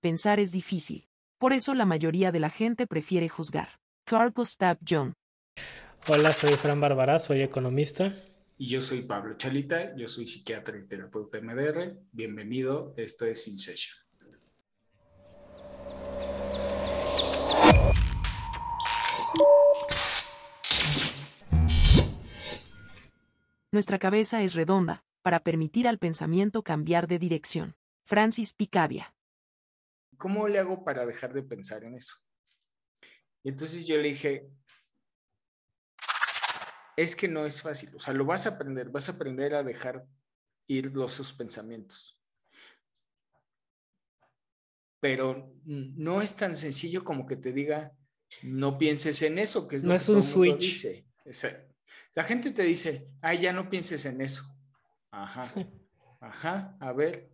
pensar es difícil. Por eso la mayoría de la gente prefiere juzgar. Carl Gustav Jung. Hola, soy Fran Bárbara, soy economista. Y yo soy Pablo Chalita, yo soy psiquiatra y terapeuta MDR. Bienvenido, esto es In Session. Nuestra cabeza es redonda, para permitir al pensamiento cambiar de dirección. Francis Picabia. ¿Cómo le hago para dejar de pensar en eso? Y entonces yo le dije, es que no es fácil, o sea, lo vas a aprender, vas a aprender a dejar ir los sus pensamientos. Pero no es tan sencillo como que te diga, no pienses en eso, que es no lo es que un switch. dice. La gente te dice, ay, ya no pienses en eso. Ajá, ajá, a ver,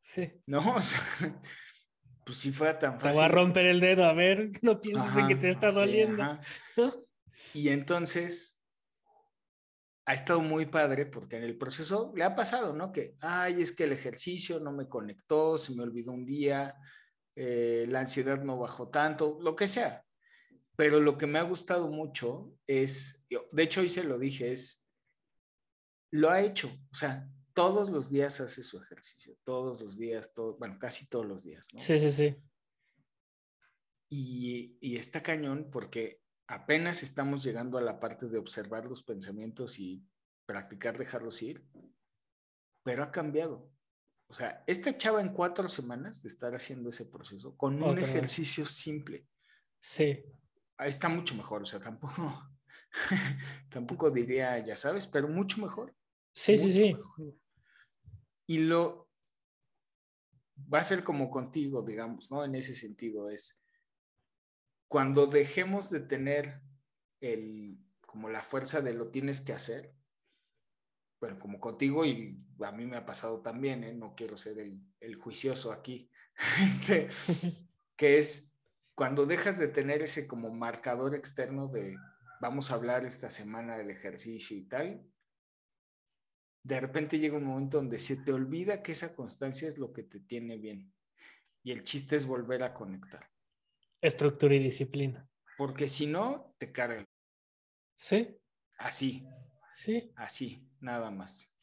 Sí. no, o sea, pues si fuera tan Te fácil. voy a romper el dedo, a ver, no pienses en que te está doliendo. Y entonces ha estado muy padre porque en el proceso le ha pasado, ¿no? Que, ay, es que el ejercicio no me conectó, se me olvidó un día, eh, la ansiedad no bajó tanto, lo que sea. Pero lo que me ha gustado mucho es, de hecho hoy se lo dije, es, lo ha hecho, o sea, todos los días hace su ejercicio, todos los días, todo, bueno, casi todos los días, ¿no? Sí, sí, sí. Y, y está cañón porque apenas estamos llegando a la parte de observar los pensamientos y practicar dejarlos ir, pero ha cambiado. O sea, esta chava en cuatro semanas de estar haciendo ese proceso con un Otra vez. ejercicio simple, Sí. está mucho mejor. O sea, tampoco, tampoco diría, ya sabes, pero mucho mejor. Sí, sí, mucho sí. mejor. Y lo va a ser como contigo, digamos, ¿no? En ese sentido es cuando dejemos de tener el como la fuerza de lo tienes que hacer, bueno, como contigo y a mí me ha pasado también, ¿eh? no quiero ser el, el juicioso aquí, este, que es cuando dejas de tener ese como marcador externo de vamos a hablar esta semana del ejercicio y tal, de repente llega un momento donde se te olvida que esa constancia es lo que te tiene bien. Y el chiste es volver a conectar. Estructura y disciplina. Porque si no, te carga. Sí, Así, sí. así, nada más.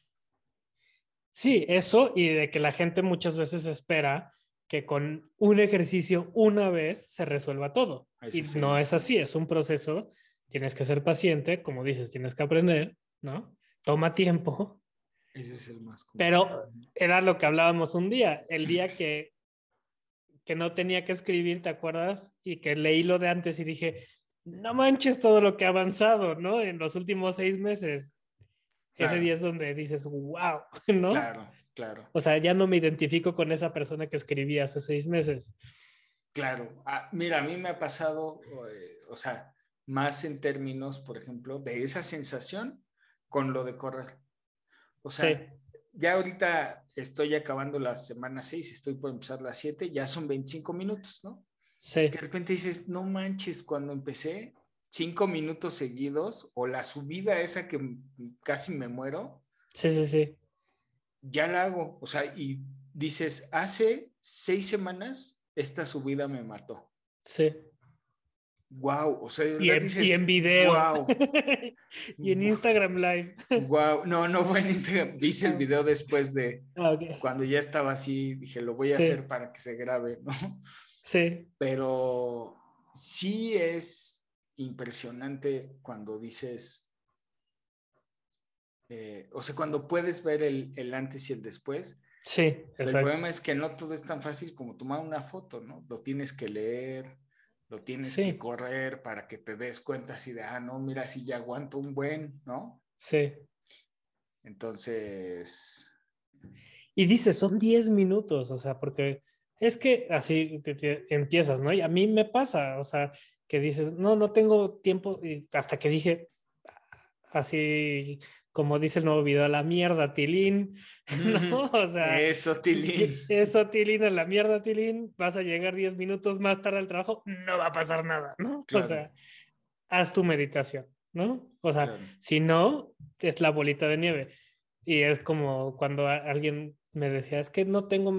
Sí, eso y de que la gente muchas veces espera que con un ejercicio una vez se resuelva todo. Ese y el no es así, es un proceso. Tienes que ser paciente, como dices, tienes que aprender, ¿no? Toma tiempo, Ese es el más común. pero era lo que hablábamos un día, el día que, que no tenía que escribir, ¿te acuerdas? Y que leí lo de antes y dije, no manches todo lo que ha avanzado, ¿no? En los últimos seis meses. Ese día es donde dices, wow, ¿no? Claro, claro, O sea, ya no me identifico con esa persona que escribí hace seis meses. claro. Ah, mira, a mí me ha pasado, eh, o sea, más en términos, por ejemplo, de esa sensación con lo de correr. O sea, Sí. ya ahorita estoy acabando la semana 6, estoy por empezar la 7, ya son 25 minutos, ¿no? Sí, de repente dices, no manches, cuando empecé cinco minutos seguidos o la subida esa que casi me muero, sí, sí, sí. ya la hago. O sea, y dices, hace seis semanas esta subida me mató. sí. Wow, o sea, Y en, dices, y en video. Wow, y en Instagram Live. wow. No, no fue en Instagram. Hice el video después de Ah, cuando ya estaba así, dije, lo voy a Sí. hacer para que se grabe, ¿no? Sí, pero sí es impresionante cuando dices, eh, o sea, cuando puedes ver el, el antes y el después. sí, El exacto. problema es que no todo es tan fácil como tomar una foto, ¿no? Lo tienes que leer, lo tienes Sí. que correr para que te des cuenta así de, ah, no, mira, si ya aguanto un buen, ¿no? Sí. Entonces, Y dices, son 10 minutos, o sea, porque es que así te- te empiezas, ¿no? Y a mí me pasa, o sea, que dices, no, no tengo tiempo, y hasta que dije, así como dice el nuevo video, a la mierda, Tilín, ¿no? O sea, eso, Tilín. eso, Tilín, a la mierda, Tilín, vas a llegar 10 minutos más tarde al trabajo, no va a pasar nada, ¿no? Claro. O sea, haz tu meditación, ¿no? O sea, Claro. si no, es la bolita de nieve. Y es como cuando alguien me decía, es que no tengo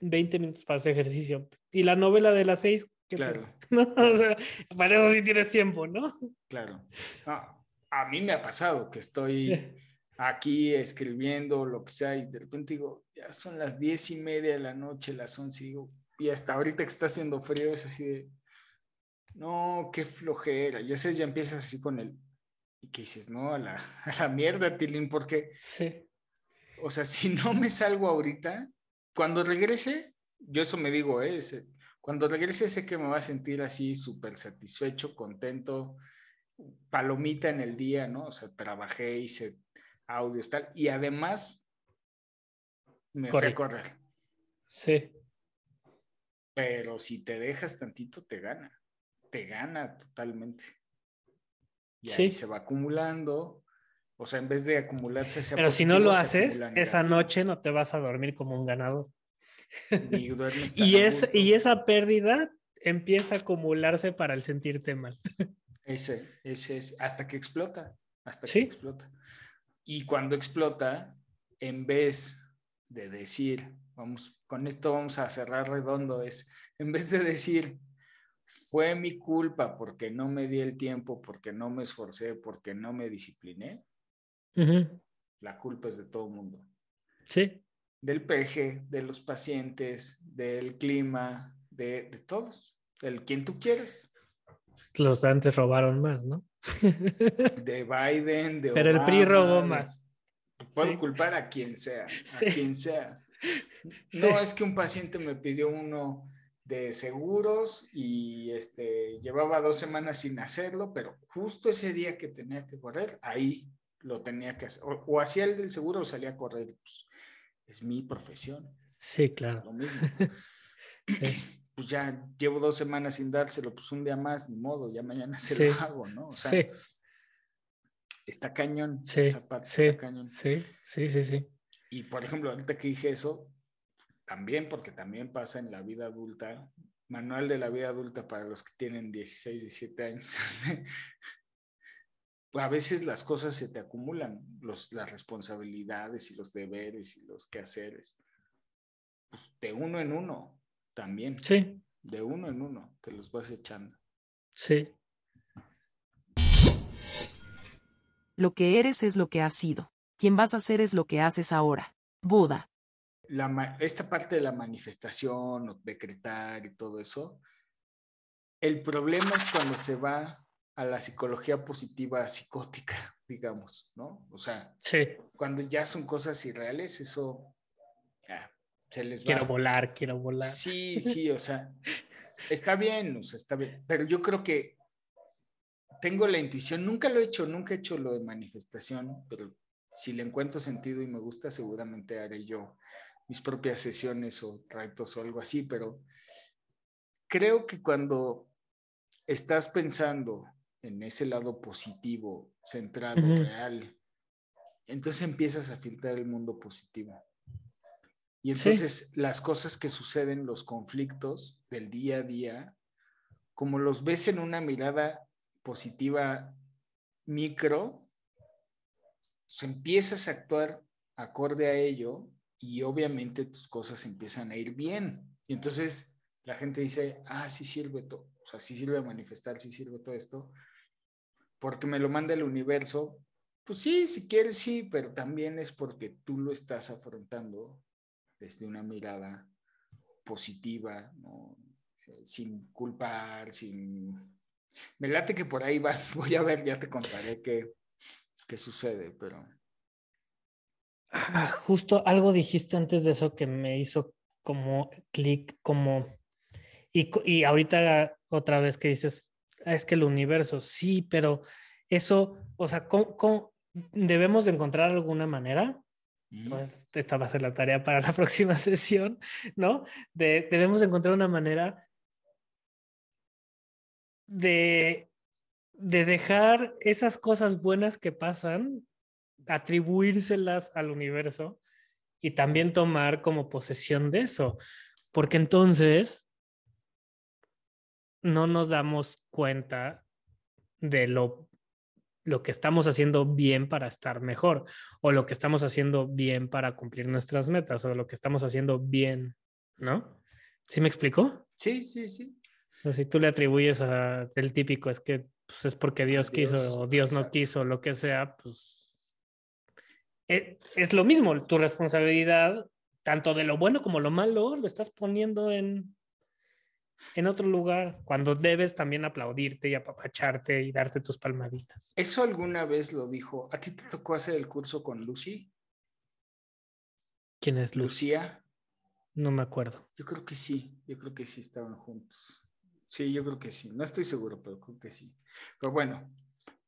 20 minutos para hacer ejercicio. Y la novela de las seis, claro. ¿no? O sea, para eso sí tienes tiempo, ¿no? Claro. Ah, a mí me ha pasado que estoy aquí escribiendo lo que sea y de repente digo, ya son las diez y media de la noche, las once, digo, y hasta ahorita que está haciendo frío es así de, no, qué flojera. Ya sabes, ya empiezas así con el, y que dices, no, a la, a la mierda, Tilín, porque, Sí. o sea, si no me salgo ahorita, cuando regrese, yo eso me digo, ¿eh? Ese- cuando regrese sé que me va a sentir así súper satisfecho, contento, palomita en el día, ¿no? O sea, trabajé, hice audios, tal, y además me fui Corre. a correr. Sí. Pero si te dejas tantito, te gana. Te gana totalmente. Y ahí Sí. se va acumulando. O sea, en vez de acumularse Pero si no lo haces, esa noche no te vas a dormir como un ganador. Ni duermes tan Y, es, y esa pérdida empieza a acumularse para el sentirte mal. Ese, ese es hasta que explota, hasta Sí. que explota. Y cuando explota, en vez de decir, vamos, con esto vamos a cerrar redondo, es, en vez de decir, fue mi culpa porque no me di el tiempo, porque no me esforcé, porque no me discipliné, la culpa es de todo el mundo. Sí, Del peje, de los pacientes, del clima, de, de todos, del quien tú quieres, los antes robaron más, ¿no? de Biden, de Pero el PRI robó más. Puedo Sí. culpar a quien sea, a Sí. quien sea. No es que un paciente me pidió uno de seguros y este llevaba dos semanas sin hacerlo, pero justo ese día que tenía que correr, ahí lo tenía que hacer. O, o hacía el del seguro o salía a correr. Pues, es mi profesión, Sí, claro. lo mismo. Sí. Pues ya llevo dos semanas sin dárselo, pues un día más, ni modo, ya mañana se Sí. lo hago, ¿no? O sea, Sí, está cañón, Sí, parte sí. está cañón. sí, sí, sí, sí. Y por ejemplo, ahorita que dije eso, también porque también pasa en la vida adulta, manual de la vida adulta para los que tienen 16, 17 años. a veces las cosas se te acumulan, los, las responsabilidades y los deberes y los quehaceres. Pues de uno en uno también, Sí, de uno en uno, te los vas echando. sí. Lo que eres es lo que has sido. Quien vas a ser es lo que haces ahora. Buda. la esta parte de la manifestación o decretar y todo eso, el problema es cuando se va a la psicología positiva psicótica, digamos, ¿no? O sea, Sí, cuando ya son cosas irreales, eso se les va. quiero volar, quiero volar. Sí, sí, o sea, está bien, o sea, está bien, pero yo creo que tengo la intuición, nunca lo he hecho, nunca he hecho lo de manifestación, pero si le encuentro sentido y me gusta, seguramente haré yo mis propias sesiones o retos o algo así, pero creo que cuando estás pensando en ese lado positivo, centrado, real, entonces empiezas a filtrar el mundo positivo. Y Sí. entonces las cosas que suceden, los conflictos del día a día, como los ves en una mirada positiva micro, pues empiezas a actuar acorde a ello y obviamente tus cosas empiezan a ir bien. Y entonces la gente dice, ah, sí sirve todo, o sea, sí sirve manifestar, sí sirve todo esto, porque me lo manda el universo. Pues sí, si quieres, sí, pero también es porque tú lo estás afrontando desde una mirada positiva, ¿no? Eh, sin culpar, sin... Me late que por ahí va, voy a ver, ya te contaré qué, qué sucede, pero... Ah, justo algo dijiste antes de eso que me hizo como clic, como... Y, y ahorita otra vez que dices, "Ah, es que el universo, sí, pero eso, o sea, ¿cómo, cómo- debemos de encontrar alguna manera? Pues esta va a ser la tarea para la próxima sesión, ¿no? De, debemos de encontrar una manera de, de dejar esas cosas buenas que pasan, atribuírselas al universo y también tomar como posesión de eso, porque entonces no nos damos cuenta de lo lo que estamos haciendo bien para estar mejor, o lo que estamos haciendo bien para cumplir nuestras metas, o lo que estamos haciendo bien, ¿no? ¿Sí me explicó? Sí, sí, sí. si tú le atribuyes a el típico, es que pues, es porque Dios, quiso o Dios no quiso, lo que sea, pues es, es, lo mismo, tu responsabilidad, tanto de lo bueno como lo malo, lo estás poniendo en, en otro lugar, cuando debes también aplaudirte y apapacharte y darte tus palmaditas. ¿Eso alguna vez lo dijo? ¿A ti te tocó hacer el curso con Lucy? ¿Quién es Lucy? Lucía. No me acuerdo. Yo creo que sí, yo creo que sí estaban juntos. Sí, yo creo que sí. No estoy seguro, pero creo que sí. Pero bueno,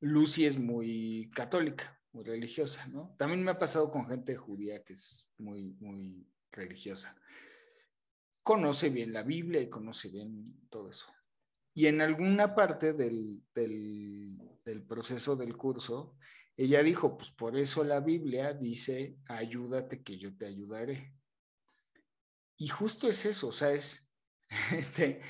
Lucy es muy católica, muy religiosa, ¿no? También me ha pasado con gente judía que es muy, muy religiosa conoce bien la Biblia y conoce bien todo eso. Y en alguna parte del, del, proceso del curso, ella dijo, pues por eso la Biblia dice, ayúdate que yo te ayudaré. Y justo es eso, o sea, es este...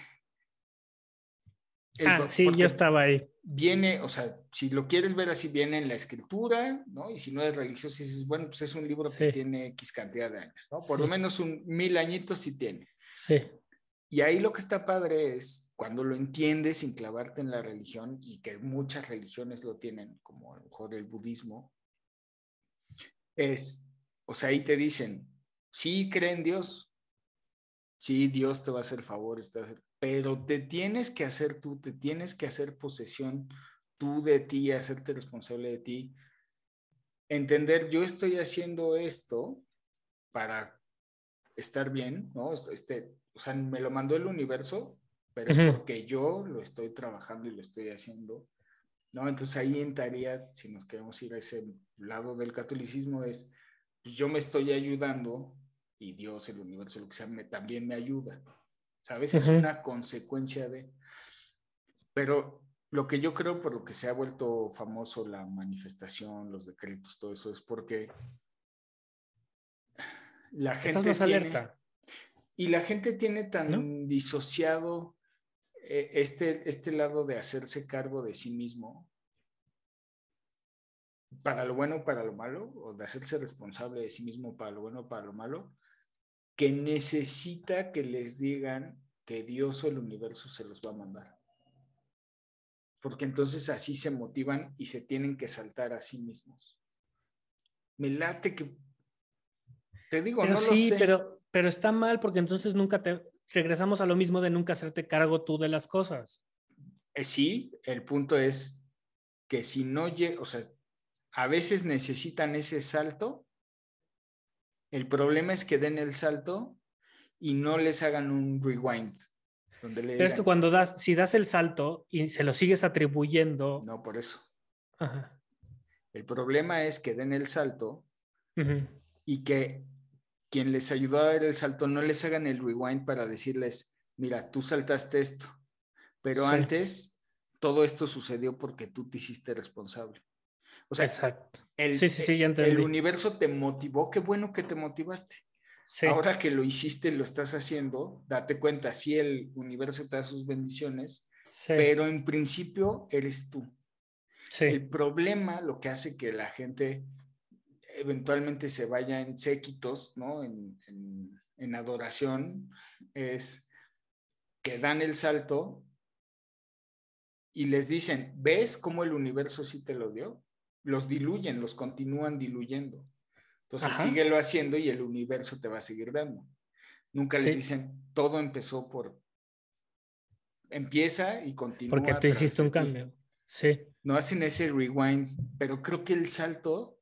ah, sí, ya estaba ahí. Viene, o sea, si lo quieres ver así, viene en la escritura, ¿no? Y si no eres religioso, dices, bueno, pues es un libro que tiene X cantidad de años, ¿no? Por lo menos un mil añitos sí tiene. Sí. Y ahí lo que está padre es cuando lo entiendes sin clavarte en la religión y que muchas religiones lo tienen, como a lo mejor el budismo, es, o sea, ahí te dicen, sí creen Dios, sí Dios te va a hacer favores, pero te tienes que hacer tú, te tienes que hacer posesión tú de ti, hacerte responsable de ti, entender, yo estoy haciendo esto para estar bien, ¿no? Este, o sea, me lo mandó el universo, pero es porque yo lo estoy trabajando y lo estoy haciendo, ¿no? Entonces ahí entraría, si nos queremos ir a ese lado del catolicismo, es, pues yo me estoy ayudando y Dios, el universo, lo que sea, me, también me ayuda. ¿Sabes? Es una consecuencia de... Pero lo que yo creo por lo que se ha vuelto famoso la manifestación, los decretos, todo eso, es porque la gente tiene, Y la gente tiene tan disociado eh, este, este lado de hacerse cargo de sí mismo, para lo bueno, para lo malo, o de hacerse responsable de sí mismo para lo bueno, para lo malo, que necesita que les digan que Dios o el universo se los va a mandar. Porque entonces así se motivan y se tienen que saltar a sí mismos. Me late que te digo, pero no sí, lo sé. Pero, pero está mal porque entonces nunca te regresamos a lo mismo de nunca hacerte cargo tú de las cosas. Eh, sí, el punto es que si no llega, o sea, a veces necesitan ese salto. El problema es que den el salto y no les hagan un rewind. Donde le Pero es que cuando das, si das el salto y se lo sigues atribuyendo. No, por eso. Ajá. El problema es que den el salto y que quien les ayudó a ver el salto no les hagan el rewind para decirles, mira, tú saltaste esto, pero antes todo esto sucedió porque tú te hiciste responsable. O sea, Exacto. El, sí, sí, sí, el universo te motivó, qué bueno que te motivaste. Ahora que lo hiciste, lo estás haciendo, date cuenta, sí, el universo te da sus bendiciones, pero en principio eres tú. El problema, lo que hace que la gente eventualmente se vaya en séquitos, ¿no? En, en, adoración, es que dan el salto y les dicen, ¿ves cómo el universo sí te lo dio? Los diluyen, los continúan diluyendo. Entonces síguelo haciendo y el universo te va a seguir dando. Nunca les dicen, todo empezó por... Empieza y continúa. Porque tú hiciste un cambio. Sí. No hacen ese rewind, pero creo que el salto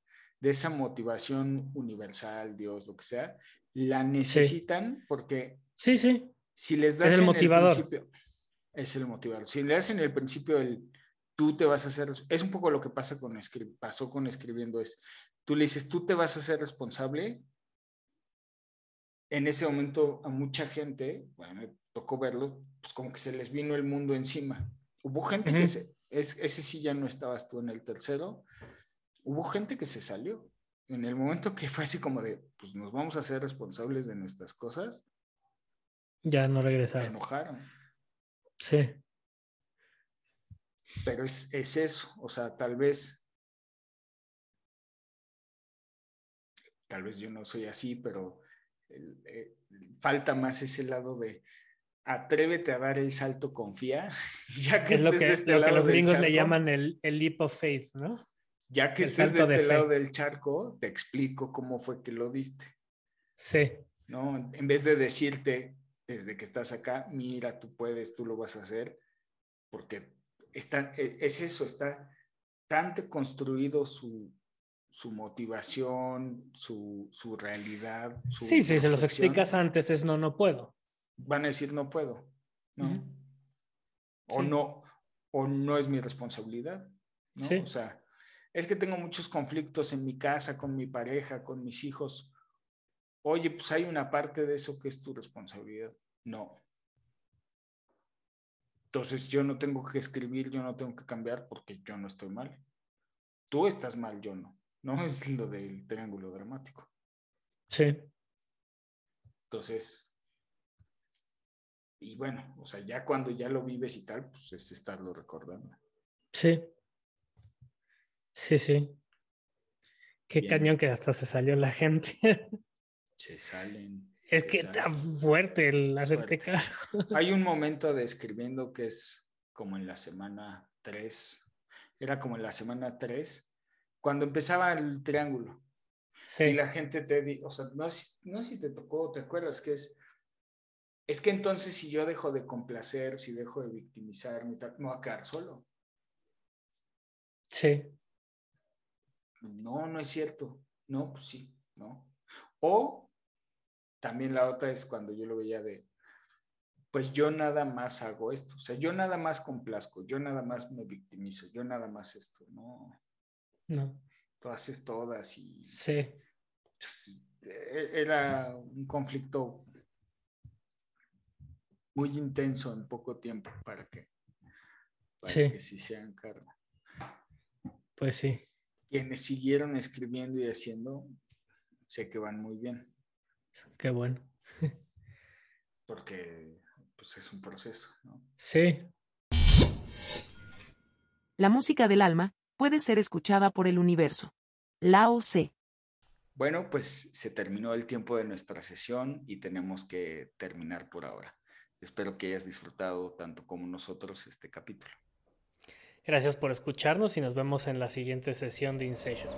de esa motivación universal, Dios, lo que sea, la necesitan porque sí, sí. si les das el en motivador. el principio, es el motivador. Si le das en el principio el tú te vas a hacer, es un poco lo que pasa con pasó con escribiendo, es tú le dices, tú te vas a hacer responsable. En ese momento a mucha gente, bueno, me tocó verlo, pues como que se les vino el mundo encima. Hubo gente que se, es, ese sí ya no estabas tú en el tercero, hubo gente que se salió. En el momento que fue así como de, pues nos vamos a hacer responsables de nuestras cosas. Ya no regresaron. Se enojaron. Sí. Pero es, es eso, o sea, tal vez, tal vez yo no soy así, pero eh, falta más ese lado de atrévete a dar el salto, confía, ya que es lo que, este los gringos le llaman el, el leap of faith, ¿no? Ya que estés de este lado del charco, te explico cómo fue que lo diste. Sí. ¿No? En vez de decirte desde que estás acá, mira, tú puedes, tú lo vas a hacer, porque está, e, es eso, está tan construido su, su motivación, su, su realidad. sí, si se los explicas antes es no, no puedo. Van a decir no puedo, ¿no? O no, o no es mi responsabilidad, ¿no? O sea, es que tengo muchos conflictos en mi casa, con mi pareja, con mis hijos. Oye, pues hay una parte de eso que es tu responsabilidad. No. Entonces yo no tengo que escribir, yo no tengo que cambiar porque yo no estoy mal. Tú estás mal, yo no. No es lo del triángulo dramático. Sí. Entonces, y bueno, o sea, ya cuando ya lo vives y tal, pues es estarlo recordando. Sí. Sí, sí. Qué cañón que hasta se salió la gente. Se salen. Es que está fuerte el hacerte caro. Hay un momento de escribiendo que es como en la semana 3. Era como en la semana 3, cuando empezaba el triángulo. Sí. Y la gente te dice, o sea, no, no sé si te tocó, ¿te acuerdas? Que es, es que entonces si yo dejo de complacer, si dejo de victimizarme, no va a quedar solo. Sí. No, no es cierto. No, pues sí, ¿no? O también la otra es cuando yo lo veía de, pues yo nada más hago esto, o sea, yo nada más complazco, yo nada más me victimizo, yo nada más esto, no. No. Tú haces todas y... Sí. E-, era un conflicto muy intenso en poco tiempo para que, para sí. que sí sean cargo. Pues sí quienes siguieron escribiendo y haciendo, sé que van muy bien. Qué bueno. Porque pues es un proceso, ¿no? Sí. La música del alma puede ser escuchada por el universo. Lao C. Bueno, pues se terminó el tiempo de nuestra sesión y tenemos que terminar por ahora. Espero que hayas disfrutado tanto como nosotros este capítulo. Gracias por escucharnos y nos vemos en la siguiente sesión de InSession.